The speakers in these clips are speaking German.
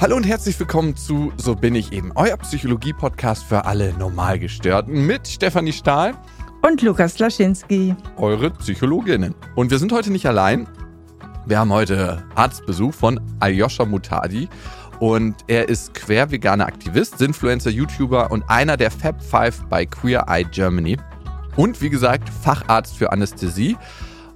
Hallo und herzlich willkommen zu So bin ich eben, euer Psychologie-Podcast für alle Normalgestörten mit Stefanie Stahl und Lukas Laschinski, eure Psychologinnen. Und wir sind heute nicht allein. Wir haben heute Arztbesuch von Aljoscha Mutadi und er ist quer-veganer Aktivist, Sinfluencer, YouTuber und einer der Fab Five bei Queer Eye Germany. Und wie gesagt, Facharzt für Anästhesie.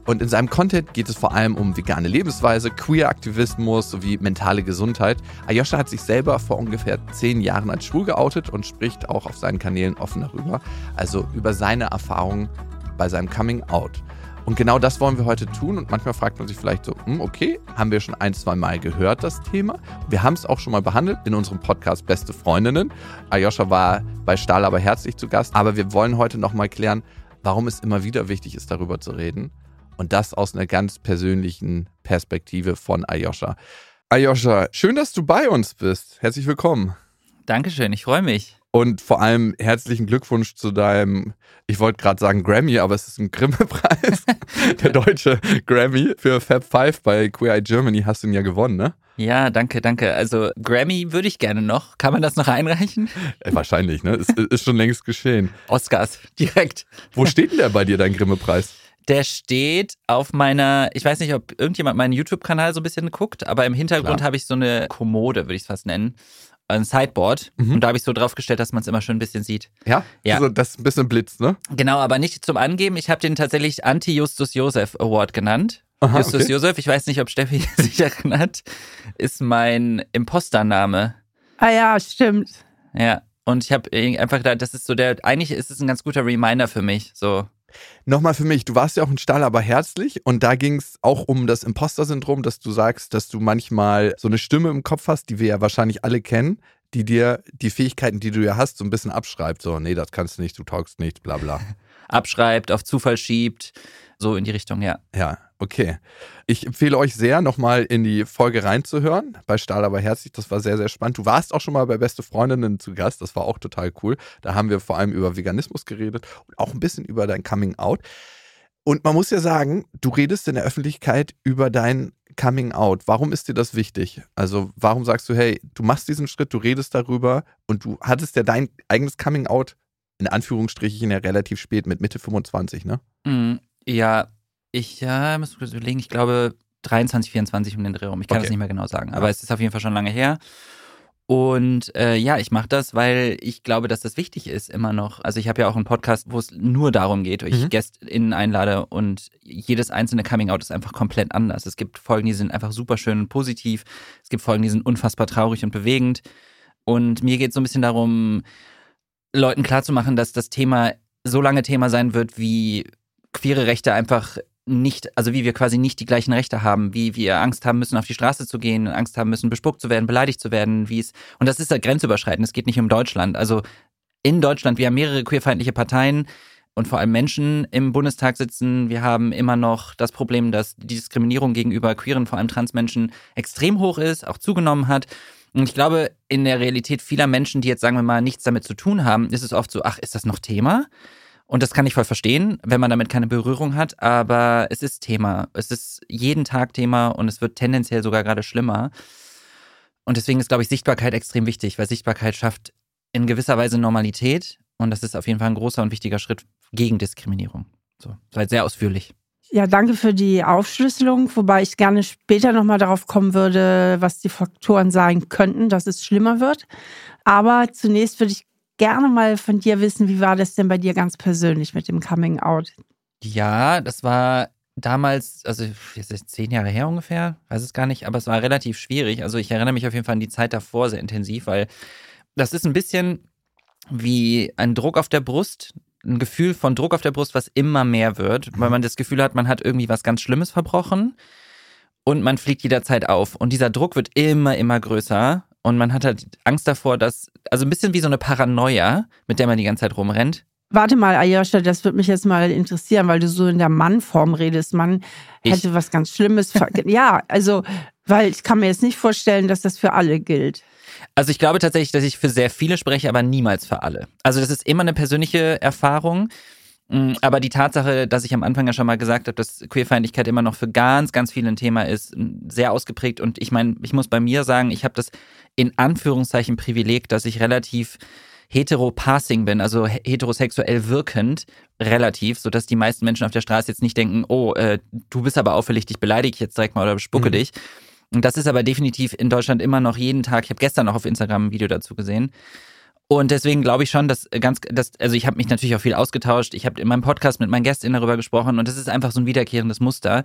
Und in seinem Content geht es vor allem um vegane Lebensweise, Queer-Aktivismus sowie mentale Gesundheit. Ayosha hat sich selber vor ungefähr zehn Jahren als schwul geoutet und spricht auch auf seinen Kanälen offen darüber, also über seine Erfahrungen bei seinem Coming Out. Und genau das wollen wir heute tun. Und manchmal fragt man sich vielleicht so, hm, okay, haben wir schon ein, zwei Mal gehört, das Thema. Wir haben es auch schon mal behandelt in unserem Podcast Beste Freundinnen. Ayosha war bei Stahl aber herzlich zu Gast. Aber wir wollen heute nochmal klären, warum es immer wieder wichtig ist, darüber zu reden und das aus einer ganz persönlichen Perspektive von Ayosha. Ayosha, schön, dass du bei uns bist. Herzlich willkommen. Dankeschön, ich freue mich. Und vor allem herzlichen Glückwunsch zu deinem, ich wollte gerade sagen Grammy, aber es ist ein Grimme-Preis. Der deutsche Grammy für Fab Five bei Queer Eye Germany hast du ihn ja gewonnen, ne? Ja, danke, danke. Also Grammy würde ich gerne noch. Kann man das noch einreichen? Äh, wahrscheinlich, ne? Ist, ist schon längst geschehen. Oscars, direkt. Wo steht denn der bei dir, dein Grimme-Preis? Der steht auf meiner, ich weiß nicht, ob irgendjemand meinen YouTube-Kanal so ein bisschen guckt, aber im Hintergrund habe ich so eine Kommode, würde ich es fast nennen. Ein Sideboard. Mhm. Und da habe ich so draufgestellt, dass man es immer schön ein bisschen sieht. Ja? Ja. Also das ein bisschen blitzt, ne? Genau, aber nicht zum Angeben. Ich habe den tatsächlich Anti-Justus Josef Award genannt. Aha, Justus okay. Josef, ich weiß nicht, ob Steffi sich erinnert, ist mein Impostername. Ah ja, stimmt. Ja, und ich habe einfach gedacht, das ist so der, eigentlich ist es ein ganz guter Reminder für mich. So, Nochmal für mich, du warst ja auch in Stahl, aber herzlich und da ging es auch um das Imposter-Syndrom, dass du sagst, dass du manchmal so eine Stimme im Kopf hast, die wir ja wahrscheinlich alle kennen, die dir die Fähigkeiten, die du ja hast, so ein bisschen abschreibt. So, nee, das kannst du nicht, du taugst nicht, bla bla. abschreibt, auf Zufall schiebt, so in die Richtung, ja. Ja, okay. Ich empfehle euch sehr, nochmal in die Folge reinzuhören. Bei Stahl aber herzlich, das war sehr, sehr spannend. Du warst auch schon mal bei Beste Freundinnen zu Gast, das war auch total cool. Da haben wir vor allem über Veganismus geredet und auch ein bisschen über dein Coming Out. Und man muss ja sagen, du redest in der Öffentlichkeit über dein Coming Out. Warum ist dir das wichtig? Also, warum sagst du, hey, du machst diesen Schritt, du redest darüber und du hattest ja dein eigenes Coming Out in Anführungsstrichen ja relativ spät mit Mitte 25, ne? Mm, ja, ich ja, muss kurz überlegen, ich glaube 23, 24 um den Dreh rum. Ich kann okay. das nicht mehr genau sagen, aber ja. es ist auf jeden Fall schon lange her. Und äh, ja, ich mache das, weil ich glaube, dass das wichtig ist immer noch. Also ich habe ja auch einen Podcast, wo es nur darum geht, wo ich mhm. GästInnen einlade und jedes einzelne Coming-out ist einfach komplett anders. Es gibt Folgen, die sind einfach super schön und positiv. Es gibt Folgen, die sind unfassbar traurig und bewegend. Und mir geht es so ein bisschen darum, Leuten klarzumachen, dass das Thema so lange Thema sein wird, wie queere Rechte einfach nicht, also wie wir quasi nicht die gleichen Rechte haben, wie wir Angst haben müssen, auf die Straße zu gehen, Angst haben müssen, bespuckt zu werden, beleidigt zu werden, wie es, und das ist ja grenzüberschreitend, es geht nicht um Deutschland. Also in Deutschland, wir haben mehrere queerfeindliche Parteien und vor allem Menschen im Bundestag sitzen. Wir haben immer noch das Problem, dass die Diskriminierung gegenüber queeren, vor allem Transmenschen, extrem hoch ist, auch zugenommen hat. Und ich glaube, in der Realität vieler Menschen, die jetzt, sagen wir mal, nichts damit zu tun haben, ist es oft so, ach, ist das noch Thema? Und das kann ich voll verstehen, wenn man damit keine Berührung hat, aber es ist Thema. Es ist jeden Tag Thema und es wird tendenziell sogar gerade schlimmer. Und deswegen ist, glaube ich, Sichtbarkeit extrem wichtig, weil Sichtbarkeit schafft in gewisser Weise Normalität und das ist auf jeden Fall ein großer und wichtiger Schritt gegen Diskriminierung. So, seid sehr ausführlich. Ja, danke für die Aufschlüsselung, wobei ich gerne später nochmal darauf kommen würde, was die Faktoren sein könnten, dass es schlimmer wird. Aber zunächst würde ich gerne mal von dir wissen, wie war das denn bei dir ganz persönlich mit dem Coming Out? Ja, das war damals, also jetzt ist zehn Jahre her ungefähr, weiß es gar nicht, aber es war relativ schwierig. Also ich erinnere mich auf jeden Fall an die Zeit davor sehr intensiv, weil das ist ein bisschen wie ein Druck auf der Brust, ein Gefühl von Druck auf der Brust, was immer mehr wird, weil man das Gefühl hat, man hat irgendwie was ganz Schlimmes verbrochen und man fliegt jederzeit auf. Und dieser Druck wird immer, immer größer. Und man hat halt Angst davor, dass, also ein bisschen wie so eine Paranoia, mit der man die ganze Zeit rumrennt. Warte mal, Ayosha, das würde mich jetzt mal interessieren, weil du so in der Mannform redest. Man ich? hätte was ganz Schlimmes. ja, also, weil ich kann mir jetzt nicht vorstellen, dass das für alle gilt. Also ich glaube tatsächlich, dass ich für sehr viele spreche, aber niemals für alle. Also das ist immer eine persönliche Erfahrung. Mm, aber die Tatsache, dass ich am Anfang ja schon mal gesagt habe, dass Queerfeindlichkeit immer noch für ganz, ganz viele ein Thema ist, sehr ausgeprägt. Und ich meine, ich muss bei mir sagen, ich habe das in Anführungszeichen Privileg, dass ich relativ heteropassing bin, also heterosexuell wirkend, relativ, sodass die meisten Menschen auf der Straße jetzt nicht denken, oh, äh, du bist aber auffällig, dich beleidige ich jetzt direkt mal oder bespucke mhm. dich. Und das ist aber definitiv in Deutschland immer noch jeden Tag. Ich habe gestern noch auf Instagram ein Video dazu gesehen. Und deswegen glaube ich schon, dass ganz, dass, also ich habe mich natürlich auch viel ausgetauscht. Ich habe in meinem Podcast mit meinen Gästinnen darüber gesprochen und das ist einfach so ein wiederkehrendes Muster.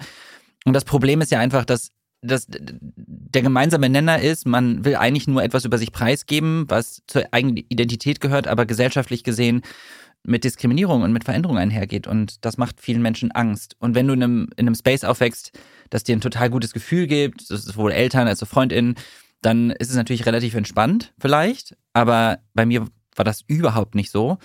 Und das Problem ist ja einfach, dass dass der gemeinsame Nenner ist, man will eigentlich nur etwas über sich preisgeben, was zur eigenen Identität gehört, aber gesellschaftlich gesehen mit Diskriminierung und mit Veränderung einhergeht. Und das macht vielen Menschen Angst. Und wenn du in einem, in einem Space aufwächst, das dir ein total gutes Gefühl gibt, sowohl Eltern als auch FreundInnen, dann ist es natürlich relativ entspannt, vielleicht. Aber bei mir war das überhaupt nicht so.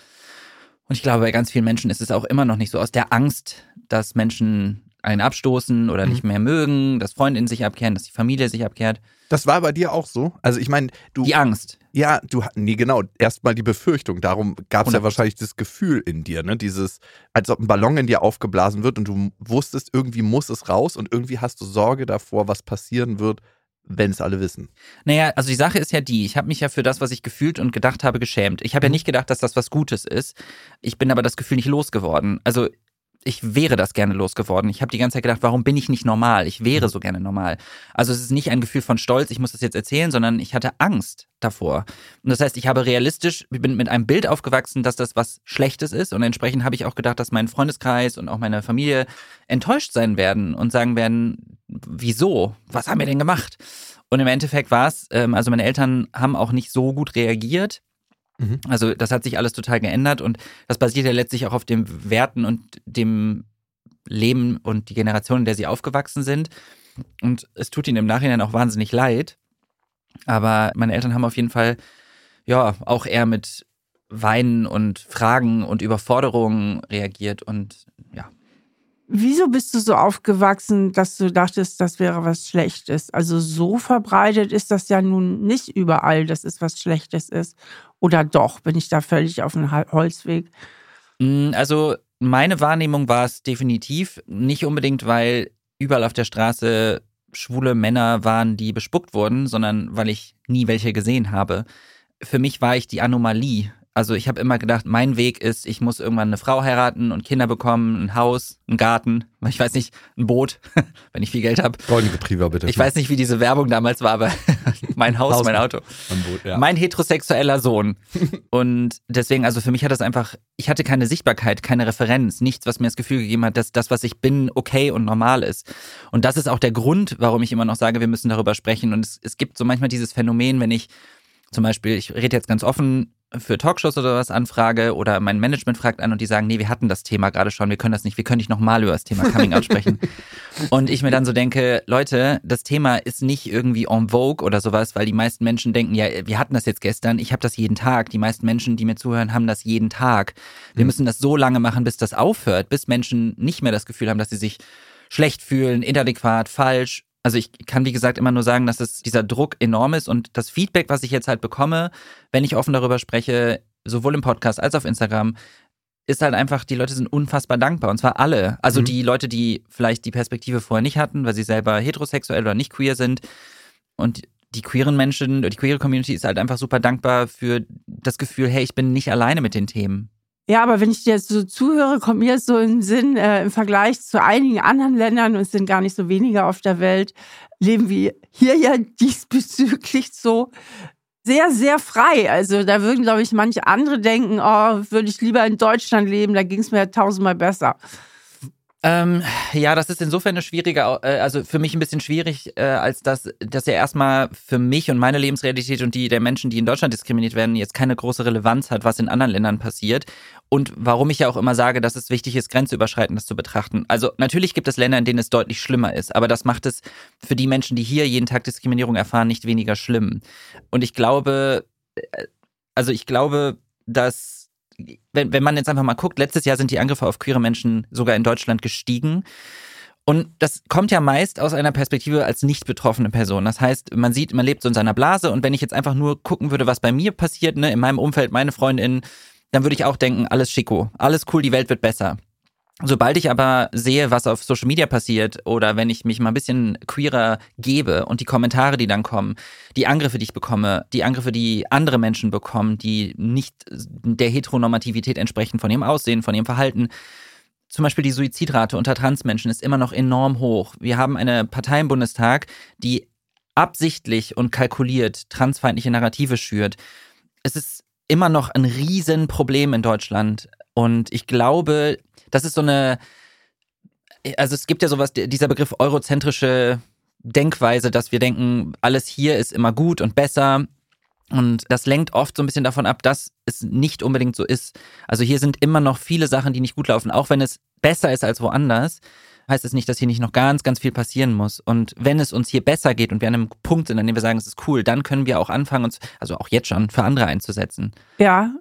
Und ich glaube, bei ganz vielen Menschen ist es auch immer noch nicht so aus der Angst, dass Menschen einen abstoßen oder mhm. nicht mehr mögen, dass Freundinnen sich abkehren, dass die Familie sich abkehrt. Das war bei dir auch so? Also ich meine, du. Die Angst. Ja, du, nee, genau. Erstmal die Befürchtung. Darum gab es ja wahrscheinlich das Gefühl in dir, ne? Dieses, als ob ein Ballon in dir aufgeblasen wird und du wusstest, irgendwie muss es raus und irgendwie hast du Sorge davor, was passieren wird, wenn es alle wissen. Naja, also die Sache ist ja die, ich habe mich ja für das, was ich gefühlt und gedacht habe, geschämt. Ich habe ja mhm. nicht gedacht, dass das was Gutes ist. Ich bin aber das Gefühl nicht losgeworden. Also ich wäre das gerne losgeworden. Ich habe die ganze Zeit gedacht, warum bin ich nicht normal? Ich wäre mhm. so gerne normal. Also es ist nicht ein Gefühl von Stolz, ich muss das jetzt erzählen, sondern ich hatte Angst davor. Und das heißt, ich habe realistisch, ich bin mit einem Bild aufgewachsen, dass das was Schlechtes ist. Und entsprechend habe ich auch gedacht, dass mein Freundeskreis und auch meine Familie enttäuscht sein werden und sagen werden, wieso? Was haben wir denn gemacht? Und im Endeffekt war es, ähm, also meine Eltern haben auch nicht so gut reagiert. Mhm. Also das hat sich alles total geändert und das basiert ja letztlich auch auf den Werten und dem Leben und die Generation, in der sie aufgewachsen sind. Und es tut ihnen im Nachhinein auch wahnsinnig leid. Aber meine Eltern haben auf jeden Fall, ja, auch eher mit Weinen und Fragen und Überforderungen reagiert und ja. Wieso bist du so aufgewachsen, dass du dachtest, das wäre was Schlechtes? Also so verbreitet ist das ja nun nicht überall, dass es was Schlechtes ist. Oder doch, bin ich da völlig auf dem Holzweg? Mm, also meine Wahrnehmung war es definitiv nicht unbedingt, weil überall auf der Straße schwule Männer waren, die bespuckt wurden, sondern weil ich nie welche gesehen habe. Für mich war ich die Anomalie also ich habe immer gedacht, mein Weg ist, ich muss irgendwann eine Frau heiraten und Kinder bekommen, ein Haus, einen Garten, ich weiß nicht, ein Boot, wenn ich viel Geld habe. Goldene Betrieber bitte. Ich weiß nicht, wie diese Werbung damals war, aber mein Haus, Haus mein Auto. Boot, ja. Mein heterosexueller Sohn. Und deswegen, also für mich hat das einfach, ich hatte keine Sichtbarkeit, keine Referenz, nichts, was mir das Gefühl gegeben hat, dass das, was ich bin, okay und normal ist. Und das ist auch der Grund, warum ich immer noch sage, wir müssen darüber sprechen. Und es, es gibt so manchmal dieses Phänomen, wenn ich zum Beispiel, ich rede jetzt ganz offen, für Talkshows oder was anfrage oder mein Management fragt an und die sagen, nee, wir hatten das Thema gerade schon, wir können das nicht, wir können nicht nochmal über das Thema Coming Out sprechen. und ich mir dann so denke, Leute, das Thema ist nicht irgendwie en vogue oder sowas, weil die meisten Menschen denken, ja, wir hatten das jetzt gestern, ich habe das jeden Tag. Die meisten Menschen, die mir zuhören, haben das jeden Tag. Wir mhm. müssen das so lange machen, bis das aufhört, bis Menschen nicht mehr das Gefühl haben, dass sie sich schlecht fühlen, inadäquat, falsch, also ich kann, wie gesagt, immer nur sagen, dass es dieser Druck enorm ist und das Feedback, was ich jetzt halt bekomme, wenn ich offen darüber spreche, sowohl im Podcast als auch auf Instagram, ist halt einfach, die Leute sind unfassbar dankbar. Und zwar alle. Also mhm. die Leute, die vielleicht die Perspektive vorher nicht hatten, weil sie selber heterosexuell oder nicht queer sind. Und die queeren Menschen, die queere Community ist halt einfach super dankbar für das Gefühl, hey, ich bin nicht alleine mit den Themen. Ja, aber wenn ich dir jetzt so zuhöre, kommt mir so in den Sinn, äh, im Vergleich zu einigen anderen Ländern, und es sind gar nicht so wenige auf der Welt, leben wir hier ja diesbezüglich so sehr, sehr frei. Also da würden, glaube ich, manche andere denken, oh, würde ich lieber in Deutschland leben, da ging es mir tausendmal besser. Ähm, ja, das ist insofern eine schwierige, äh, also für mich ein bisschen schwierig, äh, als dass das ja erstmal für mich und meine Lebensrealität und die der Menschen, die in Deutschland diskriminiert werden, jetzt keine große Relevanz hat, was in anderen Ländern passiert. Und warum ich ja auch immer sage, dass es wichtig ist, grenzüberschreitendes zu betrachten. Also natürlich gibt es Länder, in denen es deutlich schlimmer ist, aber das macht es für die Menschen, die hier jeden Tag Diskriminierung erfahren, nicht weniger schlimm. Und ich glaube, äh, also ich glaube, dass wenn, wenn man jetzt einfach mal guckt, letztes Jahr sind die Angriffe auf queere Menschen sogar in Deutschland gestiegen. Und das kommt ja meist aus einer Perspektive als nicht betroffene Person. Das heißt, man sieht, man lebt so in seiner Blase und wenn ich jetzt einfach nur gucken würde, was bei mir passiert, ne, in meinem Umfeld, meine Freundin, dann würde ich auch denken, alles schicko, alles cool, die Welt wird besser. Sobald ich aber sehe, was auf Social Media passiert oder wenn ich mich mal ein bisschen queerer gebe und die Kommentare, die dann kommen, die Angriffe, die ich bekomme, die Angriffe, die andere Menschen bekommen, die nicht der Heteronormativität entsprechen von ihrem Aussehen, von ihrem Verhalten, zum Beispiel die Suizidrate unter Transmenschen ist immer noch enorm hoch. Wir haben eine Partei im Bundestag, die absichtlich und kalkuliert transfeindliche Narrative schürt. Es ist immer noch ein Riesenproblem in Deutschland. Und ich glaube, das ist so eine, also es gibt ja sowas, dieser Begriff eurozentrische Denkweise, dass wir denken, alles hier ist immer gut und besser. Und das lenkt oft so ein bisschen davon ab, dass es nicht unbedingt so ist. Also hier sind immer noch viele Sachen, die nicht gut laufen, auch wenn es besser ist als woanders heißt es nicht, dass hier nicht noch ganz, ganz viel passieren muss. Und wenn es uns hier besser geht und wir an einem Punkt sind, an dem wir sagen, es ist cool, dann können wir auch anfangen, uns, also auch jetzt schon, für andere einzusetzen. Ja,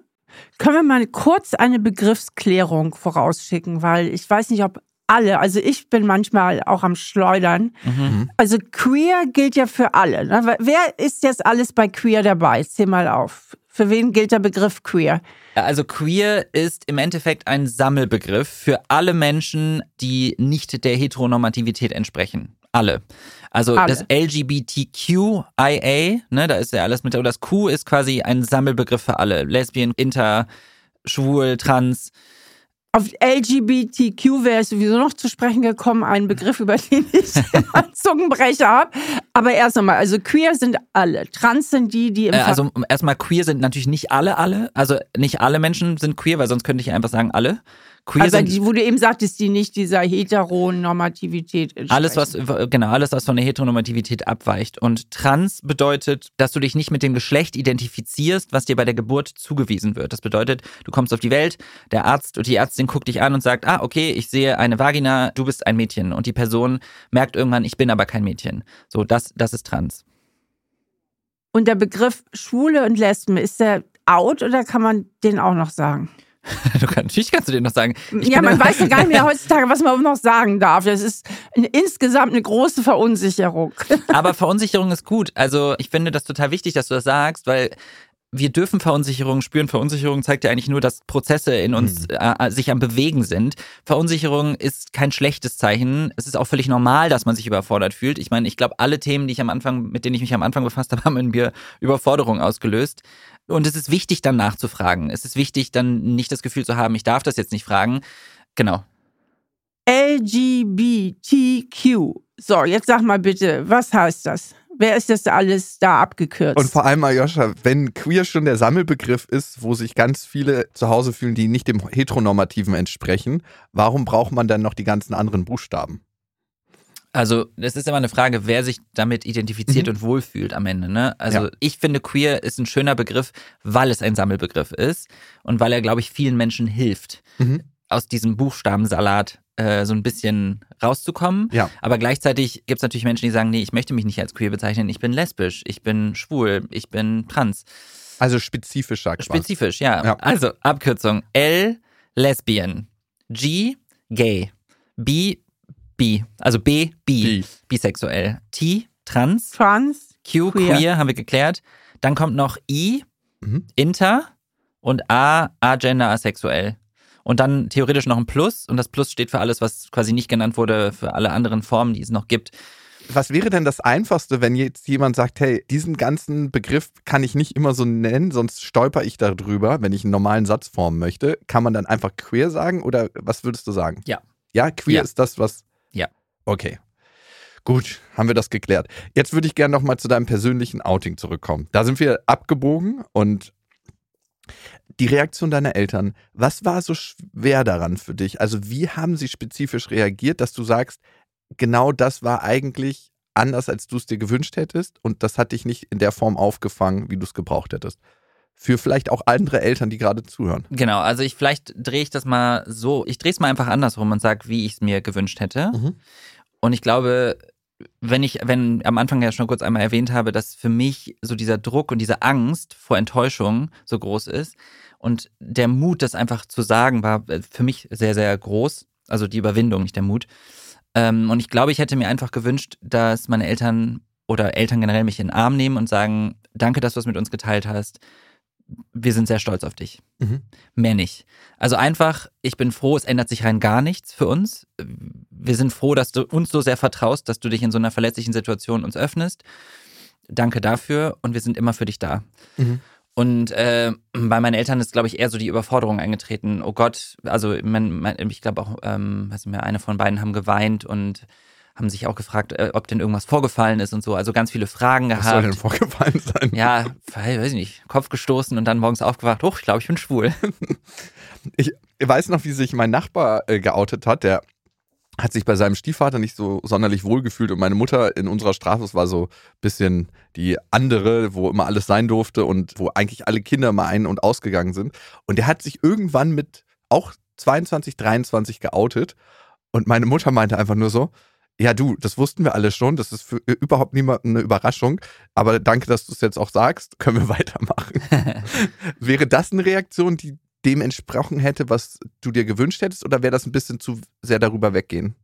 können wir mal kurz eine Begriffsklärung vorausschicken, weil ich weiß nicht, ob alle, also ich bin manchmal auch am Schleudern. Mhm. Also queer gilt ja für alle. Ne? Wer ist jetzt alles bei queer dabei? Zähl mal auf. Für wen gilt der Begriff queer? Also queer ist im Endeffekt ein Sammelbegriff für alle Menschen, die nicht der Heteronormativität entsprechen. Alle. Also Alle. das LGBTQIA, ne, da ist ja alles mit, oder das Q ist quasi ein Sammelbegriff für alle. Lesbien, Inter, Schwul, Trans. Auf LGBTQ wäre es sowieso noch zu sprechen gekommen, ein Begriff, über den ich einen Zungenbrecher habe. Aber erst einmal, also queer sind alle. Trans sind die, die im äh, Also erstmal queer sind natürlich nicht alle alle. Also nicht alle Menschen sind queer, weil sonst könnte ich einfach sagen alle. Queer also die, wo du eben sagtest, die nicht dieser Heteronormativität entsprechen. Alles, was, genau, alles, was von der Heteronormativität abweicht. Und trans bedeutet, dass du dich nicht mit dem Geschlecht identifizierst, was dir bei der Geburt zugewiesen wird. Das bedeutet, du kommst auf die Welt, der Arzt und die Ärztin guckt dich an und sagt, ah, okay, ich sehe eine Vagina, du bist ein Mädchen. Und die Person merkt irgendwann, ich bin aber kein Mädchen. So, das, das ist trans. Und der Begriff Schwule und Lesben, ist der out oder kann man den auch noch sagen? Du kann, natürlich kannst du dir noch sagen. ja, man weiß ja gar nicht mehr heutzutage, was man noch sagen darf. Das ist insgesamt eine große Verunsicherung. Aber Verunsicherung ist gut. Also ich finde das total wichtig, dass du das sagst, weil wir dürfen Verunsicherung spüren. Verunsicherung zeigt ja eigentlich nur, dass Prozesse in uns mhm. äh, sich am Bewegen sind. Verunsicherung ist kein schlechtes Zeichen. Es ist auch völlig normal, dass man sich überfordert fühlt. Ich meine, ich glaube, alle Themen, die ich am Anfang, mit denen ich mich am Anfang befasst habe, haben in mir Überforderung ausgelöst. Und es ist wichtig, dann nachzufragen. Es ist wichtig, dann nicht das Gefühl zu haben, ich darf das jetzt nicht fragen. Genau. LGBTQ. So, jetzt sag mal bitte, was heißt das? Wer ist das alles da abgekürzt? Und vor allem, Ayosha, wenn queer schon der Sammelbegriff ist, wo sich ganz viele zu Hause fühlen, die nicht dem Heteronormativen entsprechen, warum braucht man dann noch die ganzen anderen Buchstaben? Also, das ist immer eine Frage, wer sich damit identifiziert mhm. und wohlfühlt am Ende. Ne? Also, ja. ich finde, queer ist ein schöner Begriff, weil es ein Sammelbegriff ist und weil er, glaube ich, vielen Menschen hilft, mhm. aus diesem Buchstabensalat äh, so ein bisschen rauszukommen. Ja. Aber gleichzeitig gibt es natürlich Menschen, die sagen, nee, ich möchte mich nicht als queer bezeichnen, ich bin lesbisch, ich bin schwul, ich bin trans. Also spezifischer quasi. Spezifisch, ja. ja. Also, Abkürzung L, Lesbian. G, Gay. B, bi, also B, bi, bisexuell. T, trans. Trans. Q, queer, queer haben wir geklärt. Dann kommt noch I, mhm. inter und A, agender, asexuell. Und dann theoretisch noch ein Plus und das Plus steht für alles, was quasi nicht genannt wurde, für alle anderen Formen, die es noch gibt. Was wäre denn das Einfachste, wenn jetzt jemand sagt, hey, diesen ganzen Begriff kann ich nicht immer so nennen, sonst stolper ich darüber, wenn ich einen normalen Satz formen möchte. Kann man dann einfach queer sagen oder was würdest du sagen? Ja. Ja, queer ja. ist das, was. Okay. Gut, haben wir das geklärt. Jetzt würde ich gerne nochmal zu deinem persönlichen Outing zurückkommen. Da sind wir abgebogen und die Reaktion deiner Eltern, was war so schwer daran für dich? Also wie haben sie spezifisch reagiert, dass du sagst, genau das war eigentlich anders, als du es dir gewünscht hättest und das hat dich nicht in der Form aufgefangen, wie du es gebraucht hättest? für vielleicht auch andere Eltern, die gerade zuhören. Genau, also ich vielleicht drehe ich das mal so, ich drehe es mal einfach andersrum und sage, wie ich es mir gewünscht hätte. Mhm. Und ich glaube, wenn ich, wenn am Anfang ja schon kurz einmal erwähnt habe, dass für mich so dieser Druck und diese Angst vor Enttäuschung so groß ist und der Mut, das einfach zu sagen, war für mich sehr, sehr groß. Also die Überwindung, nicht der Mut. Ähm, und ich glaube, ich hätte mir einfach gewünscht, dass meine Eltern oder Eltern generell mich in den Arm nehmen und sagen, danke, dass du es mit uns geteilt hast wir sind sehr stolz auf dich. Mhm. Mehr nicht. Also einfach, ich bin froh, es ändert sich rein gar nichts für uns. Wir sind froh, dass du uns so sehr vertraust, dass du dich in so einer verletzlichen Situation uns öffnest. Danke dafür und wir sind immer für dich da. Mhm. Und äh, bei meinen Eltern ist, glaube ich, eher so die Überforderung eingetreten. Oh Gott, also mein, mein, ich glaube auch, ähm, weiß nicht mehr, eine von beiden haben geweint und haben sich auch gefragt, äh, ob denn irgendwas vorgefallen ist und so. Also ganz viele Fragen gehabt. Was soll denn vorgefallen sein? Ja, weiß ich nicht. Kopf gestoßen und dann morgens aufgewacht. Hoch, ich glaube, ich bin schwul. ich weiß noch, wie sich mein Nachbar äh, geoutet hat. Der hat sich bei seinem Stiefvater nicht so sonderlich wohl gefühlt und meine Mutter in unserer Straße, es war so ein bisschen die andere, wo immer alles sein durfte und wo eigentlich alle Kinder mal ein- und ausgegangen sind. Und der hat sich irgendwann mit auch 22, 23 geoutet und meine Mutter meinte einfach nur so, ja, du, das wussten wir alle schon. Das ist für überhaupt niemanden eine Überraschung. Aber danke, dass du es jetzt auch sagst. Können wir weitermachen. wäre das eine Reaktion, die dem entsprochen hätte, was du dir gewünscht hättest? Oder wäre das ein bisschen zu sehr darüber weggehen?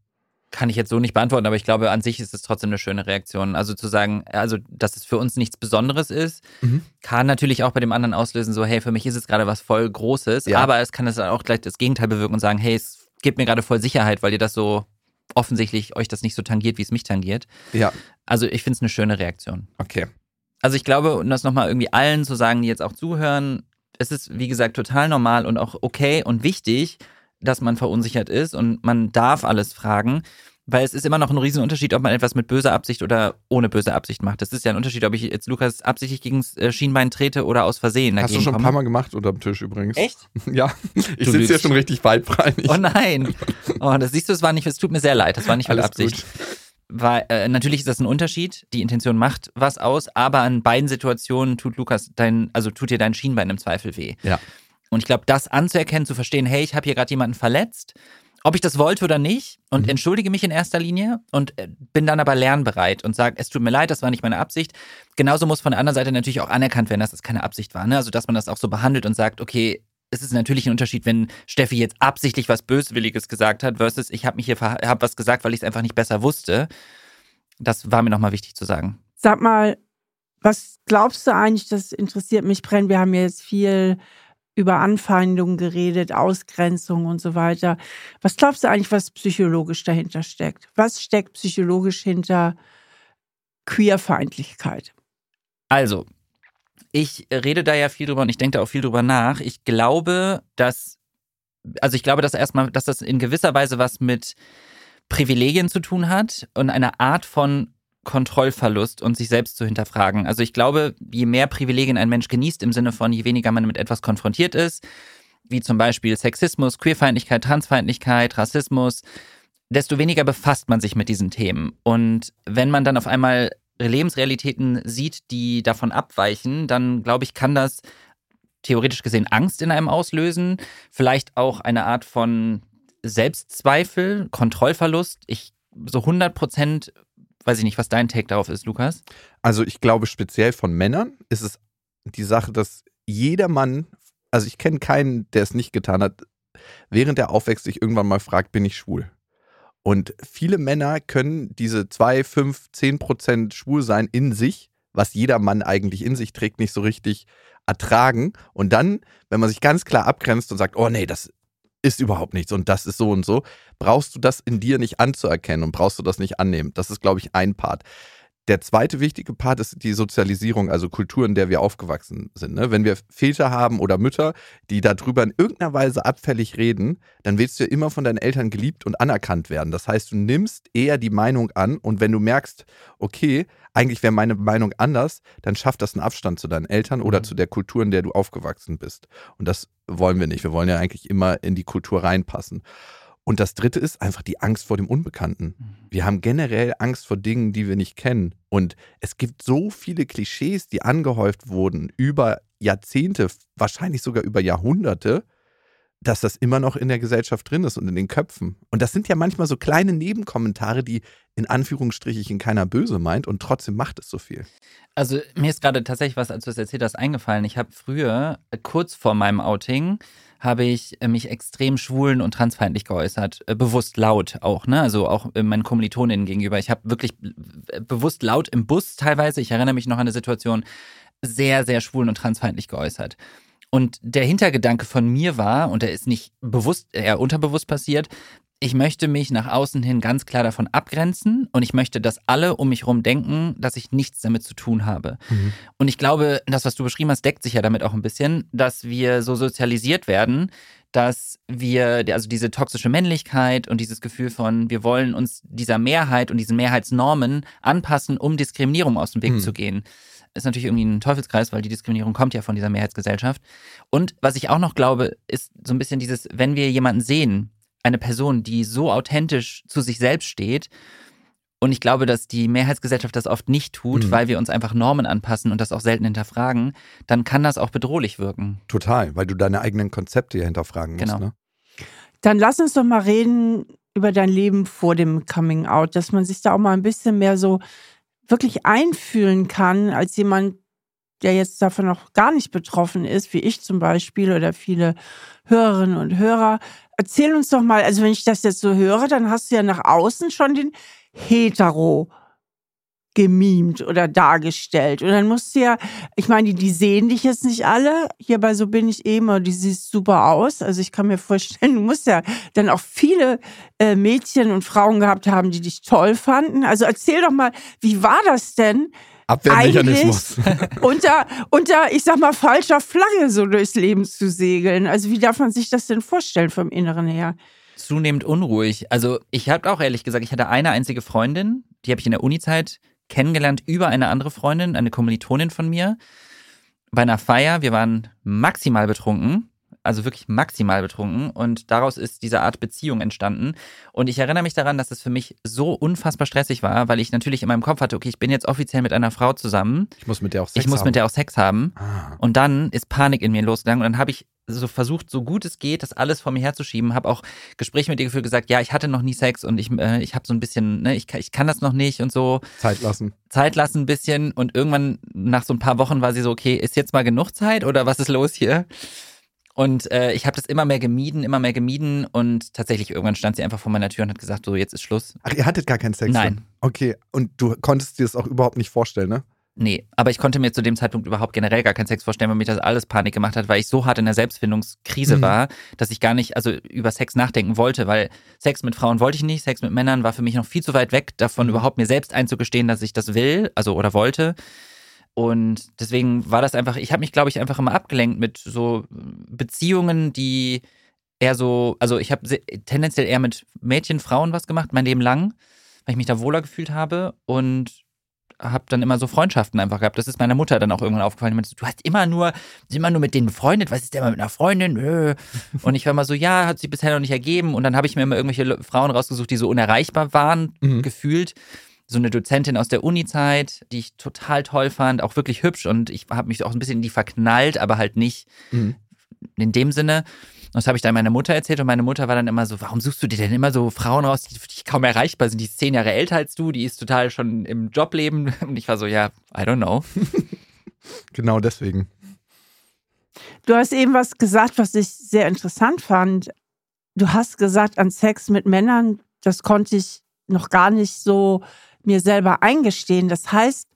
Kann ich jetzt so nicht beantworten, aber ich glaube, an sich ist es trotzdem eine schöne Reaktion. Also zu sagen, also dass es für uns nichts Besonderes ist, mhm. kann natürlich auch bei dem anderen auslösen, so, hey, für mich ist es gerade was voll Großes, ja. aber es kann es auch gleich das Gegenteil bewirken und sagen, hey, es gibt mir gerade voll Sicherheit, weil ihr das so offensichtlich euch das nicht so tangiert, wie es mich tangiert. Ja. Also ich finde es eine schöne Reaktion. Okay. Also ich glaube, um das nochmal irgendwie allen zu sagen, die jetzt auch zuhören, es ist, wie gesagt, total normal und auch okay und wichtig, dass man verunsichert ist und man darf alles fragen. Weil es ist immer noch ein Riesenunterschied, ob man etwas mit böser Absicht oder ohne böse Absicht macht. Das ist ja ein Unterschied, ob ich jetzt Lukas absichtlich gegen das äh, Schienbein trete oder aus Versehen. Hast du schon ein paar Mal gemacht unterm Tisch übrigens? Echt? Ja. Ich sitze ja schon richtig weit frei. Oh nein. Oh, das siehst du, es war nicht, es tut mir sehr leid. Das war nicht mit Alles Absicht. Gut. Weil, äh, natürlich ist das ein Unterschied. Die Intention macht was aus, aber an beiden Situationen tut Lukas dein, also tut dir dein Schienbein im Zweifel weh. Ja. Und ich glaube, das anzuerkennen, zu verstehen, hey, ich habe hier gerade jemanden verletzt ob ich das wollte oder nicht und mhm. entschuldige mich in erster Linie und äh, bin dann aber lernbereit und sage, es tut mir leid, das war nicht meine Absicht. Genauso muss von der anderen Seite natürlich auch anerkannt werden, dass das keine Absicht war. Ne? Also, dass man das auch so behandelt und sagt, okay, es ist natürlich ein Unterschied, wenn Steffi jetzt absichtlich was Böswilliges gesagt hat, versus ich habe mich hier hab was gesagt, weil ich es einfach nicht besser wusste. Das war mir nochmal wichtig zu sagen. Sag mal, was glaubst du eigentlich, das interessiert mich brennend. Wir haben jetzt viel über Anfeindungen geredet, Ausgrenzung und so weiter. Was glaubst du eigentlich, was psychologisch dahinter steckt? Was steckt psychologisch hinter Queerfeindlichkeit? Also, ich rede da ja viel drüber und ich denke da auch viel drüber nach. Ich glaube, dass, also ich glaube, dass erstmal, dass das in gewisser Weise was mit Privilegien zu tun hat und einer Art von Kontrollverlust und sich selbst zu hinterfragen. Also ich glaube, je mehr Privilegien ein Mensch genießt, im Sinne von je weniger man mit etwas konfrontiert ist, wie zum Beispiel Sexismus, Queerfeindlichkeit, Transfeindlichkeit, Rassismus, desto weniger befasst man sich mit diesen Themen. Und wenn man dann auf einmal Lebensrealitäten sieht, die davon abweichen, dann glaube ich, kann das theoretisch gesehen Angst in einem auslösen, vielleicht auch eine Art von Selbstzweifel, Kontrollverlust. Ich so 100 Prozent weiß ich nicht, was dein Take darauf ist, Lukas. Also ich glaube, speziell von Männern ist es die Sache, dass jeder Mann, also ich kenne keinen, der es nicht getan hat, während er aufwächst, sich irgendwann mal fragt, bin ich schwul? Und viele Männer können diese 2, 5, 10 Prozent schwul sein in sich, was jeder Mann eigentlich in sich trägt, nicht so richtig ertragen. Und dann, wenn man sich ganz klar abgrenzt und sagt, oh nee, das ist überhaupt nichts und das ist so und so, brauchst du das in dir nicht anzuerkennen und brauchst du das nicht annehmen. Das ist, glaube ich, ein Part. Der zweite wichtige Part ist die Sozialisierung, also Kultur, in der wir aufgewachsen sind. Ne? Wenn wir Väter haben oder Mütter, die darüber in irgendeiner Weise abfällig reden, dann willst du ja immer von deinen Eltern geliebt und anerkannt werden. Das heißt, du nimmst eher die Meinung an und wenn du merkst, okay, eigentlich wäre meine Meinung anders, dann schafft das einen Abstand zu deinen Eltern oder mhm. zu der Kultur, in der du aufgewachsen bist. Und das wollen wir nicht. Wir wollen ja eigentlich immer in die Kultur reinpassen. Und das dritte ist einfach die Angst vor dem Unbekannten. Mhm. Wir haben generell Angst vor Dingen, die wir nicht kennen. Und es gibt so viele Klischees, die angehäuft wurden über Jahrzehnte, wahrscheinlich sogar über Jahrhunderte, dass das immer noch in der Gesellschaft drin ist und in den Köpfen. Und das sind ja manchmal so kleine Nebenkommentare, die in Anführungsstrichen keiner böse meint und trotzdem macht es so viel. Also mir ist gerade tatsächlich was, als du es erzählt hast, eingefallen. Ich habe früher, kurz vor meinem Outing, habe ich äh, mich extrem schwulen und transfeindlich geäußert. Äh, bewusst laut auch, ne? Also auch meinen Kommilitoninnen gegenüber. Ich habe wirklich bewusst laut im Bus teilweise, ich erinnere mich noch an eine Situation, sehr, sehr schwulen und transfeindlich geäußert. Und der Hintergedanke von mir war, und der ist nicht bewusst, eher unterbewusst passiert, ich möchte mich nach außen hin ganz klar davon abgrenzen und ich möchte, dass alle um mich herum denken, dass ich nichts damit zu tun habe. Mhm. Und ich glaube, das, was du beschrieben hast, deckt sich ja damit auch ein bisschen, dass wir so sozialisiert werden, dass wir, also diese toxische Männlichkeit und dieses Gefühl von, wir wollen uns dieser Mehrheit und diesen Mehrheitsnormen anpassen, um Diskriminierung aus dem Weg mhm. zu gehen. Ist natürlich irgendwie ein Teufelskreis, weil die Diskriminierung kommt ja von dieser Mehrheitsgesellschaft. Und was ich auch noch glaube, ist so ein bisschen dieses, wenn wir jemanden sehen, eine Person, die so authentisch zu sich selbst steht. Und ich glaube, dass die Mehrheitsgesellschaft das oft nicht tut, mhm. weil wir uns einfach Normen anpassen und das auch selten hinterfragen, dann kann das auch bedrohlich wirken. Total, weil du deine eigenen Konzepte ja hinterfragen musst. Genau. Ne? Dann lass uns doch mal reden über dein Leben vor dem Coming Out, dass man sich da auch mal ein bisschen mehr so wirklich einfühlen kann, als jemand, der jetzt davon noch gar nicht betroffen ist, wie ich zum Beispiel oder viele Hörerinnen und Hörer. Erzähl uns doch mal, also wenn ich das jetzt so höre, dann hast du ja nach außen schon den Hetero gemimt oder dargestellt. Und dann musst du ja, ich meine, die, die sehen dich jetzt nicht alle. Hierbei so bin ich eben, aber die siehst super aus. Also ich kann mir vorstellen, du musst ja dann auch viele äh, Mädchen und Frauen gehabt haben, die dich toll fanden. Also erzähl doch mal, wie war das denn? Abwehrmechanismus. unter, unter, ich sag mal, falscher Flagge so durchs Leben zu segeln. Also wie darf man sich das denn vorstellen vom Inneren her? Zunehmend unruhig. Also ich habe auch ehrlich gesagt, ich hatte eine einzige Freundin, die habe ich in der Uni-Zeit kennengelernt über eine andere Freundin, eine Kommilitonin von mir. Bei einer Feier, wir waren maximal betrunken also wirklich maximal betrunken und daraus ist diese Art Beziehung entstanden. Und ich erinnere mich daran, dass es für mich so unfassbar stressig war, weil ich natürlich in meinem Kopf hatte, okay, ich bin jetzt offiziell mit einer Frau zusammen. Ich muss mit der auch Sex haben. Ich muss mit der auch Sex haben. Ah. Und dann ist Panik in mir losgegangen und dann habe ich so versucht, so gut es geht, das alles vor mir herzuschieben. Habe auch Gespräche mit ihr geführt, gesagt, ja, ich hatte noch nie Sex und ich, äh, ich habe so ein bisschen, ne, ich, ich kann das noch nicht und so. Zeit lassen. Zeit lassen ein bisschen und irgendwann nach so ein paar Wochen war sie so, okay, ist jetzt mal genug Zeit oder was ist los hier? Und äh, ich habe das immer mehr gemieden, immer mehr gemieden und tatsächlich irgendwann stand sie einfach vor meiner Tür und hat gesagt, so jetzt ist Schluss. Ach, ihr hattet gar keinen Sex? Nein. Okay, und du konntest dir das auch überhaupt nicht vorstellen, ne? Nee, aber ich konnte mir zu dem Zeitpunkt überhaupt generell gar keinen Sex vorstellen, weil mich das alles Panik gemacht hat, weil ich so hart in der Selbstfindungskrise mhm. war, dass ich gar nicht, also über Sex nachdenken wollte, weil Sex mit Frauen wollte ich nicht, Sex mit Männern war für mich noch viel zu weit weg, davon mhm. überhaupt mir selbst einzugestehen, dass ich das will, also oder wollte. Und deswegen war das einfach, ich habe mich, glaube ich, einfach immer abgelenkt mit so Beziehungen, die eher so, also ich habe tendenziell eher mit Mädchen, Frauen was gemacht, mein Leben lang, weil ich mich da wohler gefühlt habe und habe dann immer so Freundschaften einfach gehabt. Das ist meiner Mutter dann auch irgendwann aufgefallen. Meinte, du hast immer nur, immer nur mit denen befreundet. Was ist der mal mit einer Freundin? Und ich war mal so, ja, hat sich bisher noch nicht ergeben. Und dann habe ich mir immer irgendwelche Frauen rausgesucht, die so unerreichbar waren, mhm. gefühlt so eine Dozentin aus der Uni-Zeit, die ich total toll fand, auch wirklich hübsch und ich habe mich auch ein bisschen in die verknallt, aber halt nicht mhm. in dem Sinne. Und das habe ich dann meiner Mutter erzählt und meine Mutter war dann immer so, warum suchst du dir denn immer so Frauen raus, die für dich kaum erreichbar sind? Die ist zehn Jahre älter als du, die ist total schon im Jobleben. Und ich war so, ja, I don't know. genau deswegen. Du hast eben was gesagt, was ich sehr interessant fand. Du hast gesagt, an Sex mit Männern, das konnte ich noch gar nicht so mir selber eingestehen. Das heißt,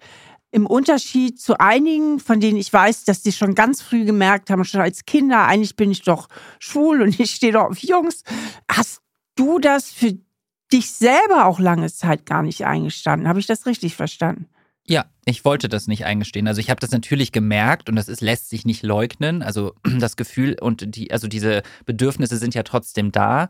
im Unterschied zu einigen, von denen ich weiß, dass die schon ganz früh gemerkt haben, schon als Kinder, eigentlich bin ich doch schwul und ich stehe doch auf Jungs, hast du das für dich selber auch lange Zeit gar nicht eingestanden? Habe ich das richtig verstanden? Ja, ich wollte das nicht eingestehen. Also ich habe das natürlich gemerkt und das ist, lässt sich nicht leugnen. Also das Gefühl und die, also diese Bedürfnisse sind ja trotzdem da.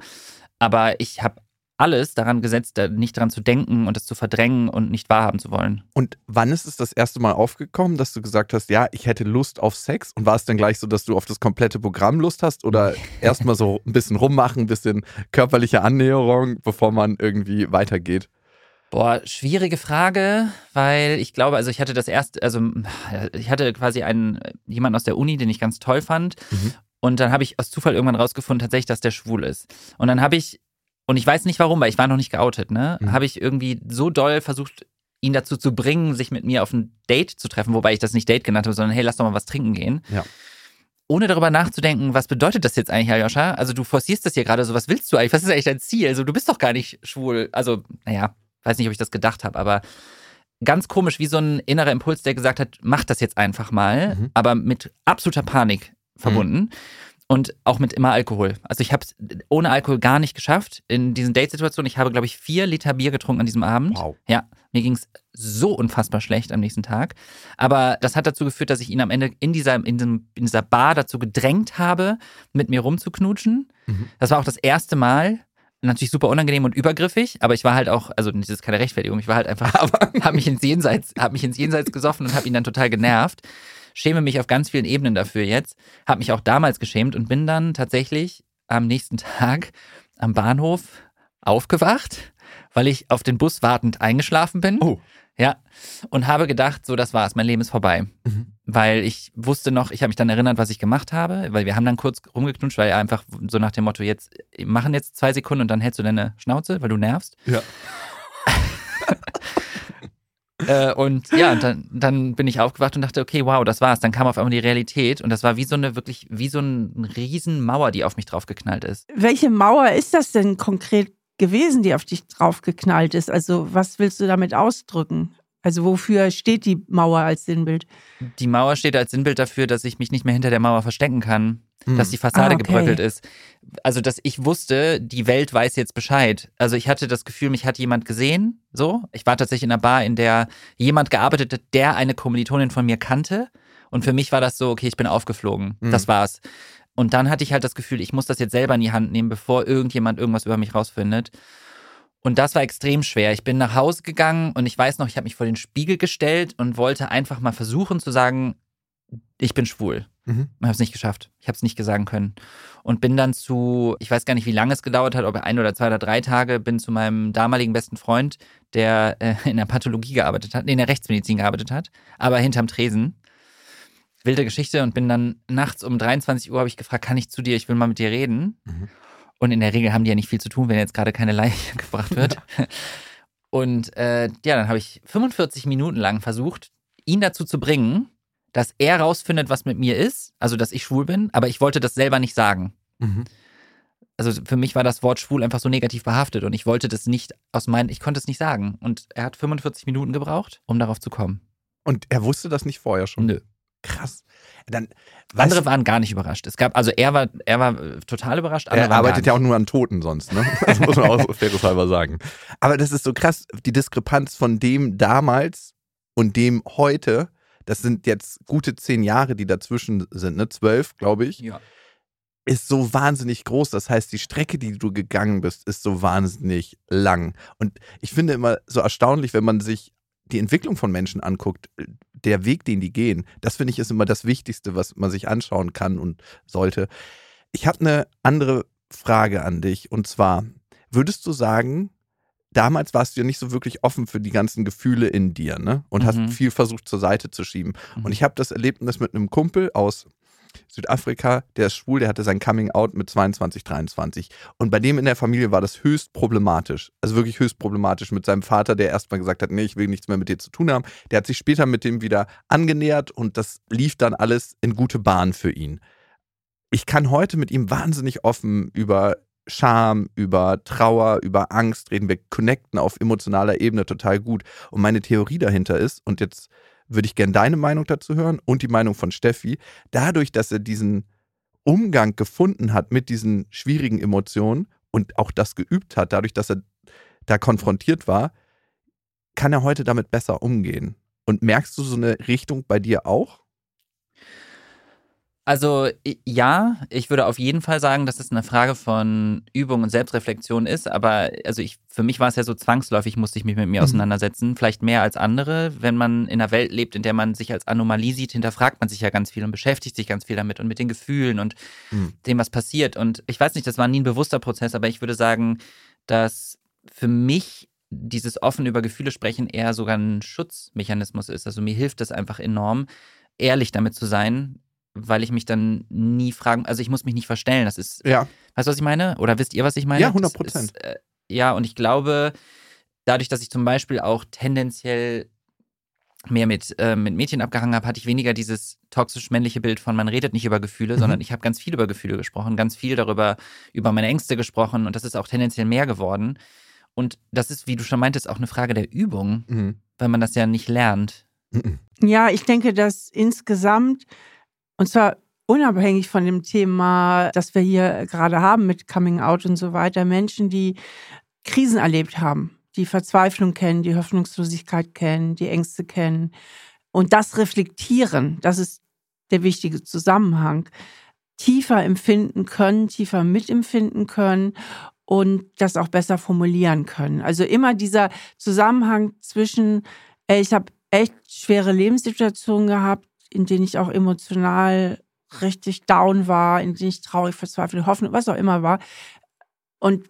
Aber ich habe alles daran gesetzt, nicht daran zu denken und es zu verdrängen und nicht wahrhaben zu wollen. Und wann ist es das erste Mal aufgekommen, dass du gesagt hast, ja, ich hätte Lust auf Sex? Und war es dann gleich so, dass du auf das komplette Programm Lust hast? Oder erstmal so ein bisschen rummachen, ein bisschen körperliche Annäherung, bevor man irgendwie weitergeht? Boah, schwierige Frage, weil ich glaube, also ich hatte das erste, also ich hatte quasi einen jemanden aus der Uni, den ich ganz toll fand. Mhm. Und dann habe ich aus Zufall irgendwann rausgefunden, tatsächlich, dass der schwul ist. Und dann habe ich und ich weiß nicht warum, weil ich war noch nicht geoutet, ne? Mhm. Habe ich irgendwie so doll versucht, ihn dazu zu bringen, sich mit mir auf ein Date zu treffen, wobei ich das nicht Date genannt habe, sondern hey, lass doch mal was trinken gehen. Ja. Ohne darüber nachzudenken, was bedeutet das jetzt eigentlich, Aljoscha? Also du forcierst das hier gerade so, was willst du eigentlich? Was ist eigentlich dein Ziel? Also du bist doch gar nicht schwul. Also, naja, weiß nicht, ob ich das gedacht habe, aber ganz komisch, wie so ein innerer Impuls, der gesagt hat, mach das jetzt einfach mal, mhm. aber mit absoluter Panik verbunden. Mhm. Und auch mit immer Alkohol. Also ich habe es ohne Alkohol gar nicht geschafft in diesen Date-Situationen. Ich habe, glaube ich, vier Liter Bier getrunken an diesem Abend. Wow. Ja, mir ging es so unfassbar schlecht am nächsten Tag. Aber das hat dazu geführt, dass ich ihn am Ende in dieser, in diesem, in dieser Bar dazu gedrängt habe, mit mir rumzuknutschen. Mhm. Das war auch das erste Mal, natürlich super unangenehm und übergriffig, aber ich war halt auch, also das ist keine Rechtfertigung, ich war halt einfach, habe mich ins Jenseits, habe mich ins Jenseits gesoffen und habe ihn dann total genervt. Schäme mich auf ganz vielen Ebenen dafür jetzt, habe mich auch damals geschämt und bin dann tatsächlich am nächsten Tag am Bahnhof aufgewacht, weil ich auf den Bus wartend eingeschlafen bin. Oh. Ja, und habe gedacht, so das war's, mein Leben ist vorbei. Mhm. Weil ich wusste noch, ich habe mich dann erinnert, was ich gemacht habe, weil wir haben dann kurz rumgeknutscht, weil einfach so nach dem Motto, jetzt machen jetzt zwei Sekunden und dann hältst du deine Schnauze, weil du nervst. Ja. äh, und ja, dann, dann bin ich aufgewacht und dachte, okay, wow, das war's. Dann kam auf einmal die Realität und das war wie so eine wirklich, wie so eine riesen Mauer, die auf mich draufgeknallt ist. Welche Mauer ist das denn konkret gewesen, die auf dich draufgeknallt ist? Also was willst du damit ausdrücken? Also wofür steht die Mauer als Sinnbild? Die Mauer steht als Sinnbild dafür, dass ich mich nicht mehr hinter der Mauer verstecken kann, hm. dass die Fassade ah, okay. gebröckelt ist. Also, dass ich wusste, die Welt weiß jetzt Bescheid. Also, ich hatte das Gefühl, mich hat jemand gesehen. So, ich war tatsächlich in einer Bar, in der jemand gearbeitet hat, der eine Kommilitonin von mir kannte. Und für mich war das so, okay, ich bin aufgeflogen. Hm. Das war's. Und dann hatte ich halt das Gefühl, ich muss das jetzt selber in die Hand nehmen, bevor irgendjemand irgendwas über mich rausfindet. Und das war extrem schwer. Ich bin nach Hause gegangen und ich weiß noch, ich habe mich vor den Spiegel gestellt und wollte einfach mal versuchen zu sagen, ich bin schwul. Mhm. Ich habe es nicht geschafft. Ich habe es nicht sagen können. Und bin dann zu, ich weiß gar nicht, wie lange es gedauert hat, ob ein oder zwei oder drei Tage, bin zu meinem damaligen besten Freund, der äh, in der Pathologie gearbeitet hat, nee, in der Rechtsmedizin gearbeitet hat, aber hinterm Tresen wilde Geschichte und bin dann nachts um 23 Uhr habe ich gefragt, kann ich zu dir, ich will mal mit dir reden. Mhm. Und in der Regel haben die ja nicht viel zu tun, wenn jetzt gerade keine Leiche gebracht wird. Ja. Und äh, ja, dann habe ich 45 Minuten lang versucht, ihn dazu zu bringen, dass er rausfindet, was mit mir ist, also dass ich schwul bin, aber ich wollte das selber nicht sagen. Mhm. Also für mich war das Wort schwul einfach so negativ behaftet und ich wollte das nicht aus meinen, ich konnte es nicht sagen. Und er hat 45 Minuten gebraucht, um darauf zu kommen. Und er wusste das nicht vorher schon? Nö. Krass. Dann, andere waren gar nicht überrascht. Es gab, also er war, er war äh, total überrascht. Er arbeitet ja auch nur an Toten sonst, ne? Das muss man auch fairerweise sagen. Aber das ist so krass, die Diskrepanz von dem damals und dem heute. Das sind jetzt gute zehn Jahre, die dazwischen sind, ne? Zwölf, glaube ich. Ja. Ist so wahnsinnig groß. Das heißt, die Strecke, die du gegangen bist, ist so wahnsinnig lang. Und ich finde immer so erstaunlich, wenn man sich die Entwicklung von Menschen anguckt, der Weg, den die gehen, das finde ich ist immer das Wichtigste, was man sich anschauen kann und sollte. Ich habe eine andere Frage an dich und zwar, würdest du sagen, damals warst du ja nicht so wirklich offen für die ganzen Gefühle in dir, ne? Und mhm. hast viel versucht zur Seite zu schieben. Mhm. Und ich habe das Erlebnis mit einem Kumpel aus Südafrika, der ist schwul, der hatte sein Coming Out mit 22, 23. Und bei dem in der Familie war das höchst problematisch. Also wirklich höchst problematisch mit seinem Vater, der erstmal gesagt hat, nee, ich will nichts mehr mit dir zu tun haben. Der hat sich später mit dem wieder angenähert und das lief dann alles in gute Bahn für ihn. Ich kann heute mit ihm wahnsinnig offen über Scham, über Trauer, über Angst reden. Wir connecten auf emotionaler Ebene total gut. Und meine Theorie dahinter ist, und jetzt würde ich gerne deine Meinung dazu hören und die Meinung von Steffi. Dadurch, dass er diesen Umgang gefunden hat mit diesen schwierigen Emotionen und auch das geübt hat, dadurch, dass er da konfrontiert war, kann er heute damit besser umgehen. Und merkst du so eine Richtung bei dir auch? Also ja, ich würde auf jeden Fall sagen, dass es eine Frage von Übung und Selbstreflexion ist. Aber also ich, für mich war es ja so zwangsläufig, musste ich mich mit mir mhm. auseinandersetzen. Vielleicht mehr als andere. Wenn man in einer Welt lebt, in der man sich als Anomalie sieht, hinterfragt man sich ja ganz viel und beschäftigt sich ganz viel damit und mit den Gefühlen und mhm. dem, was passiert. Und ich weiß nicht, das war nie ein bewusster Prozess, aber ich würde sagen, dass für mich dieses offen über Gefühle sprechen eher sogar ein Schutzmechanismus ist. Also mir hilft es einfach enorm, ehrlich damit zu sein, weil ich mich dann nie fragen, also ich muss mich nicht verstellen. Das ist, ja. weißt du, was ich meine? Oder wisst ihr, was ich meine? Ja, 100 Prozent. Äh, ja, und ich glaube, dadurch, dass ich zum Beispiel auch tendenziell mehr mit, äh, mit Mädchen abgehangen habe, hatte ich weniger dieses toxisch-männliche Bild von, man redet nicht über Gefühle, mhm. sondern ich habe ganz viel über Gefühle gesprochen, ganz viel darüber, über meine Ängste gesprochen und das ist auch tendenziell mehr geworden. Und das ist, wie du schon meintest, auch eine Frage der Übung. Mhm. weil man das ja nicht lernt. Ja, ich denke, dass insgesamt, und zwar unabhängig von dem Thema, das wir hier gerade haben mit Coming Out und so weiter, Menschen, die Krisen erlebt haben, die Verzweiflung kennen, die Hoffnungslosigkeit kennen, die Ängste kennen und das reflektieren, das ist der wichtige Zusammenhang, tiefer empfinden können, tiefer mitempfinden können und das auch besser formulieren können. Also immer dieser Zusammenhang zwischen, ich habe echt schwere Lebenssituationen gehabt, in denen ich auch emotional richtig down war, in denen ich traurig, verzweifelt, hoffnung, was auch immer war. Und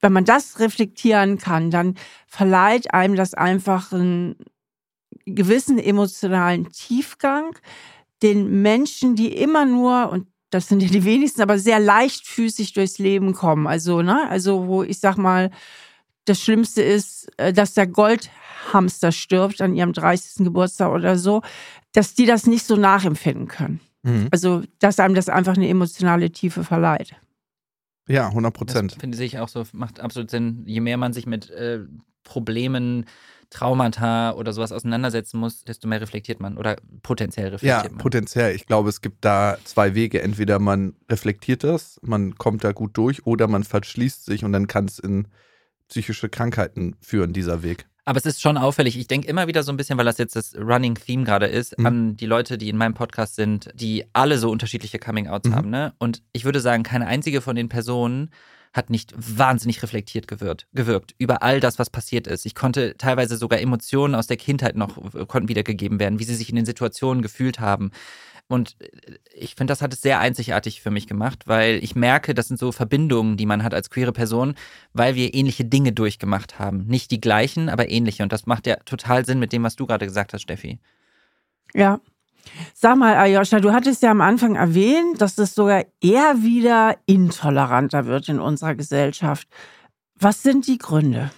wenn man das reflektieren kann, dann verleiht einem das einfach einen gewissen emotionalen Tiefgang, den Menschen, die immer nur, und das sind ja die wenigsten, aber sehr leichtfüßig durchs Leben kommen. Also, ne, also wo ich sag mal, das Schlimmste ist, äh, dass der Goldhamster stirbt an ihrem 30. Geburtstag oder so, dass die das nicht so nachempfinden können. Mhm. Also, dass einem das einfach eine emotionale Tiefe verleiht. Ja, 100 Prozent. Finde ich auch so, macht absolut Sinn. Je mehr man sich mit äh, Problemen Traumata oder sowas auseinandersetzen muss, desto mehr reflektiert man oder potenziell reflektiert ja, man. Ja, potenziell. Ich glaube, es gibt da zwei Wege. Entweder man reflektiert das, man kommt da gut durch, oder man verschließt sich und dann kann es in psychische Krankheiten führen, dieser Weg. Aber es ist schon auffällig. Ich denke immer wieder so ein bisschen, weil das jetzt das Running Theme gerade ist, mhm. an die Leute, die in meinem Podcast sind, die alle so unterschiedliche Coming-Outs mhm. haben. Ne? Und ich würde sagen, keine einzige von den Personen hat nicht wahnsinnig reflektiert gewirkt, gewirkt über all das, was passiert ist. Ich konnte teilweise sogar Emotionen aus der Kindheit noch konnten wiedergegeben werden, wie sie sich in den Situationen gefühlt haben. Und ich finde, das hat es sehr einzigartig für mich gemacht, weil ich merke, das sind so Verbindungen, die man hat als queere Person, weil wir ähnliche Dinge durchgemacht haben. Nicht die gleichen, aber ähnliche. Und das macht ja total Sinn mit dem, was du gerade gesagt hast, Steffi. Ja, Sag mal, Ayosha, du hattest ja am Anfang erwähnt, dass es sogar eher wieder intoleranter wird in unserer Gesellschaft. Was sind die Gründe?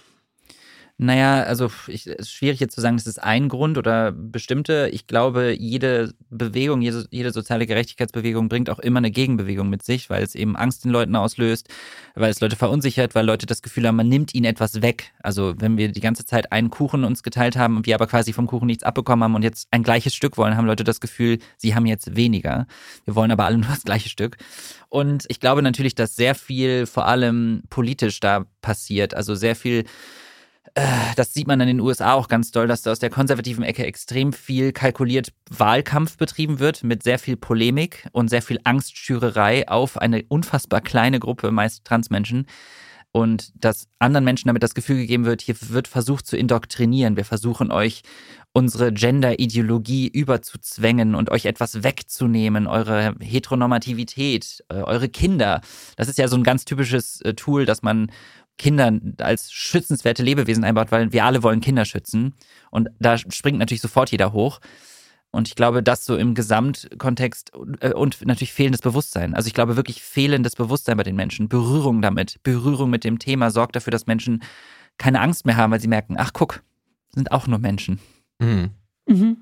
Naja, also es ist schwierig jetzt zu sagen, das ist ein Grund oder bestimmte. Ich glaube, jede Bewegung, jede, jede, soziale Gerechtigkeitsbewegung bringt auch immer eine Gegenbewegung mit sich, weil es eben Angst in Leuten auslöst, weil es Leute verunsichert, weil Leute das Gefühl haben, man nimmt ihnen etwas weg. Also wenn wir die ganze Zeit einen Kuchen uns geteilt haben und wir aber quasi vom Kuchen nichts abbekommen haben und jetzt ein gleiches Stück wollen, haben Leute das Gefühl, sie haben jetzt weniger. Wir wollen aber alle nur das gleiche Stück. Und ich glaube natürlich, dass sehr viel vor allem politisch da passiert. Also sehr viel das sieht man in den USA auch ganz doll, dass da aus der konservativen Ecke extrem viel kalkuliert Wahlkampf betrieben wird, mit sehr viel Polemik und sehr viel Angstschürerei auf eine unfassbar kleine Gruppe, meist Transmenschen. Und dass anderen Menschen damit das Gefühl gegeben wird, hier wird versucht zu indoktrinieren. Wir versuchen euch unsere Gender-Ideologie überzuzwängen und euch etwas wegzunehmen, eure Heteronormativität, äh, eure Kinder. Das ist ja so ein ganz typisches äh, Tool, dass man Kindern als schützenswerte Lebewesen einbaut, weil wir alle wollen Kinder schützen. Und da springt natürlich sofort jeder hoch. Und ich glaube, das so im Gesamtkontext äh, und natürlich fehlendes Bewusstsein. Also ich glaube wirklich fehlendes Bewusstsein bei den Menschen, Berührung damit, Berührung mit dem Thema sorgt dafür, dass Menschen keine Angst mehr haben, weil sie merken, ach guck, sind auch nur Menschen. Mhm. Mhm.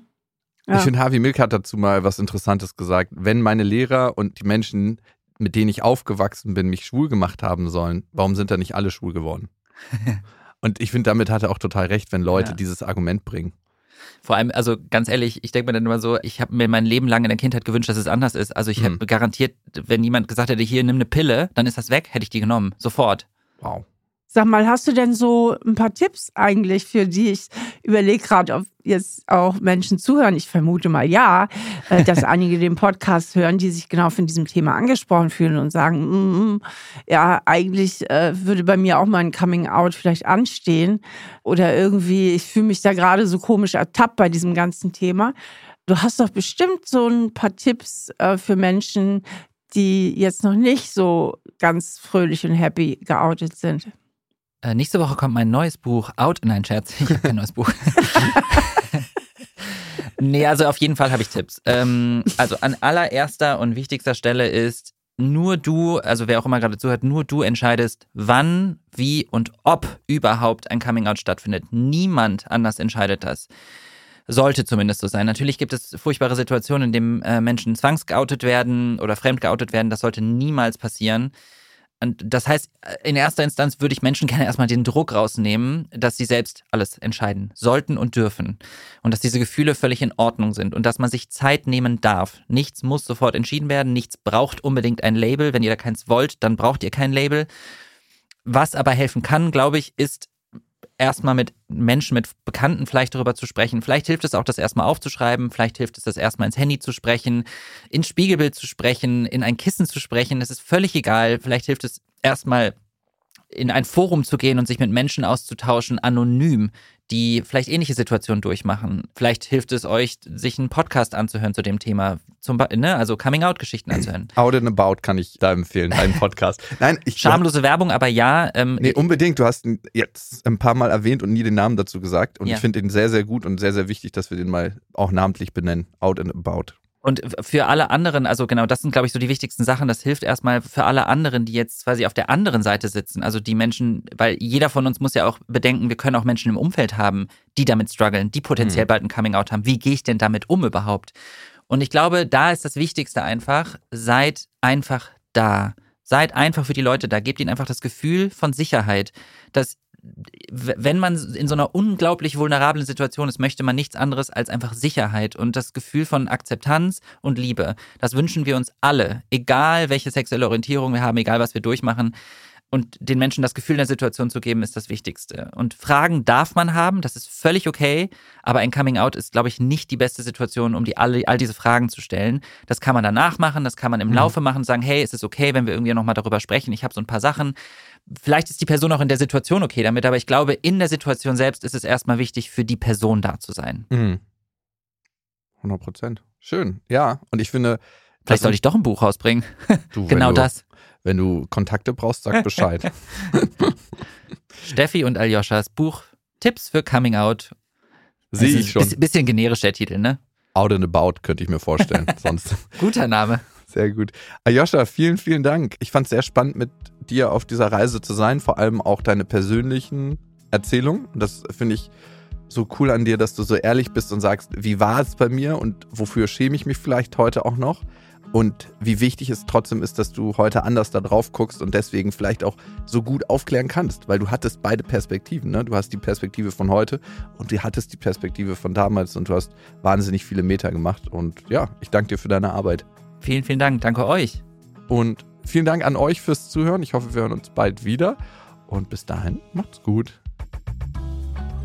Ja. Ich finde, Harvey Milk hat dazu mal was Interessantes gesagt. Wenn meine Lehrer und die Menschen, mit denen ich aufgewachsen bin, mich schwul gemacht haben sollen, warum sind da nicht alle schwul geworden? Und ich finde, damit hat er auch total recht, wenn Leute ja. dieses Argument bringen. Vor allem, also ganz ehrlich, ich denke mir dann immer so, ich habe mir mein Leben lang in der Kindheit gewünscht, dass es anders ist. Also ich mhm. habe garantiert, wenn jemand gesagt hätte, hier nimm eine Pille, dann ist das weg, hätte ich die genommen, sofort. Wow. Sag mal, hast du denn so ein paar Tipps eigentlich für die? Ich überlege gerade, ob jetzt auch Menschen zuhören. Ich vermute mal ja, äh, dass einige den Podcast hören, die sich genau von diesem Thema angesprochen fühlen und sagen, mm, ja, eigentlich äh, würde bei mir auch mal ein Coming Out vielleicht anstehen. Oder irgendwie, ich fühle mich da gerade so komisch ertappt bei diesem ganzen Thema. Du hast doch bestimmt so ein paar Tipps äh, für Menschen, die jetzt noch nicht so ganz fröhlich und happy geoutet sind. Äh, nächste Woche kommt mein neues Buch out. Nein, Scherz, ich habe kein neues Buch. nee, also auf jeden Fall habe ich Tipps. Ähm, also an allererster und wichtigster Stelle ist, nur du, also wer auch immer gerade zuhört, nur du entscheidest, wann, wie und ob überhaupt ein Coming-out stattfindet. Niemand anders entscheidet das. Sollte zumindest so sein. Natürlich gibt es furchtbare Situationen, in denen äh, Menschen zwangsgeoutet werden oder fremdgeoutet werden. Das sollte niemals passieren. Und das heißt, in erster Instanz würde ich Menschen gerne erstmal den Druck rausnehmen, dass sie selbst alles entscheiden sollten und dürfen. Und dass diese Gefühle völlig in Ordnung sind und dass man sich Zeit nehmen darf. Nichts muss sofort entschieden werden, nichts braucht unbedingt ein Label. Wenn ihr da keins wollt, dann braucht ihr kein Label. Was aber helfen kann, glaube ich, ist erstmal mit Menschen, mit Bekannten vielleicht darüber zu sprechen. Vielleicht hilft es auch, das erstmal aufzuschreiben. Vielleicht hilft es, das erstmal ins Handy zu sprechen, ins Spiegelbild zu sprechen, in ein Kissen zu sprechen. Es ist völlig egal. Vielleicht hilft es erstmal in ein Forum zu gehen und sich mit Menschen auszutauschen, anonym, die vielleicht ähnliche Situationen durchmachen. Vielleicht hilft es euch, sich einen Podcast anzuhören zu dem Thema, zum ne, also Coming-out-Geschichten anzuhören. Out and About kann ich da empfehlen, einen Podcast. Nein, ich schamlose Werbung, aber ja. Ähm, nee, unbedingt. Du hast ihn jetzt ein paar Mal erwähnt und nie den Namen dazu gesagt. Und ja. ich finde ihn sehr, sehr gut und sehr, sehr wichtig, dass wir den mal auch namentlich benennen. Out and About. Und für alle anderen, also genau, das sind, glaube ich, so die wichtigsten Sachen. Das hilft erstmal für alle anderen, die jetzt quasi auf der anderen Seite sitzen. Also die Menschen, weil jeder von uns muss ja auch bedenken, wir können auch Menschen im Umfeld haben, die damit strugglen, die potenziell mhm. bald ein Coming-out haben. Wie gehe ich denn damit um überhaupt? Und ich glaube, da ist das Wichtigste einfach, seid einfach da. Seid einfach für die Leute da. Gebt ihnen einfach das Gefühl von Sicherheit, dass wenn man in so einer unglaublich vulnerablen Situation ist, möchte man nichts anderes als einfach Sicherheit und das Gefühl von Akzeptanz und Liebe. Das wünschen wir uns alle, egal welche sexuelle Orientierung wir haben, egal was wir durchmachen. Und den Menschen das Gefühl der Situation zu geben, ist das Wichtigste. Und Fragen darf man haben, das ist völlig okay, aber ein Coming Out ist, glaube ich, nicht die beste Situation, um die alle, all diese Fragen zu stellen. Das kann man danach machen, das kann man im mhm. Laufe machen, sagen, hey, ist es okay, wenn wir irgendwie nochmal darüber sprechen? Ich habe so ein paar Sachen vielleicht ist die Person auch in der Situation okay damit, aber ich glaube, in der Situation selbst ist es erstmal wichtig, für die Person da zu sein. Mhm. 100 Prozent. Schön, ja. Und ich finde. Vielleicht sollte ich doch ein Buch rausbringen. Du, genau du, das. Wenn du Kontakte brauchst, sag Bescheid. Steffi und Aljoschas Buch Tipps für Coming Out. Sehe ich schon. Bisschen generisch der Titel, ne? Out and About könnte ich mir vorstellen. Sonst. Guter Name. Sehr gut. Aljoscha, vielen, vielen Dank. Ich fand es sehr spannend, mit dir auf dieser Reise zu sein, vor allem auch deine persönlichen Erzählungen. Das finde ich so cool an dir, dass du so ehrlich bist und sagst, wie war es bei mir und wofür schäme ich mich vielleicht heute auch noch? Und wie wichtig es trotzdem ist, dass du heute anders da drauf guckst und deswegen vielleicht auch so gut aufklären kannst, weil du hattest beide Perspektiven. Ne? Du hast die Perspektive von heute und du hattest die Perspektive von damals und du hast wahnsinnig viele Meter gemacht. Und ja, ich danke dir für deine Arbeit. Vielen, vielen Dank. Danke euch. Und vielen Dank an euch fürs Zuhören. Ich hoffe, wir hören uns bald wieder. Und bis dahin, macht's gut.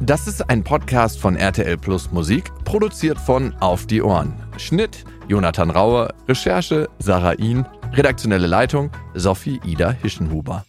Das ist ein Podcast von RTL Plus Musik, produziert von Auf die Ohren. Schnitt Jonathan Rauer, Recherche Sarah Ihn, redaktionelle Leitung Sophie Ida Hischenhuber.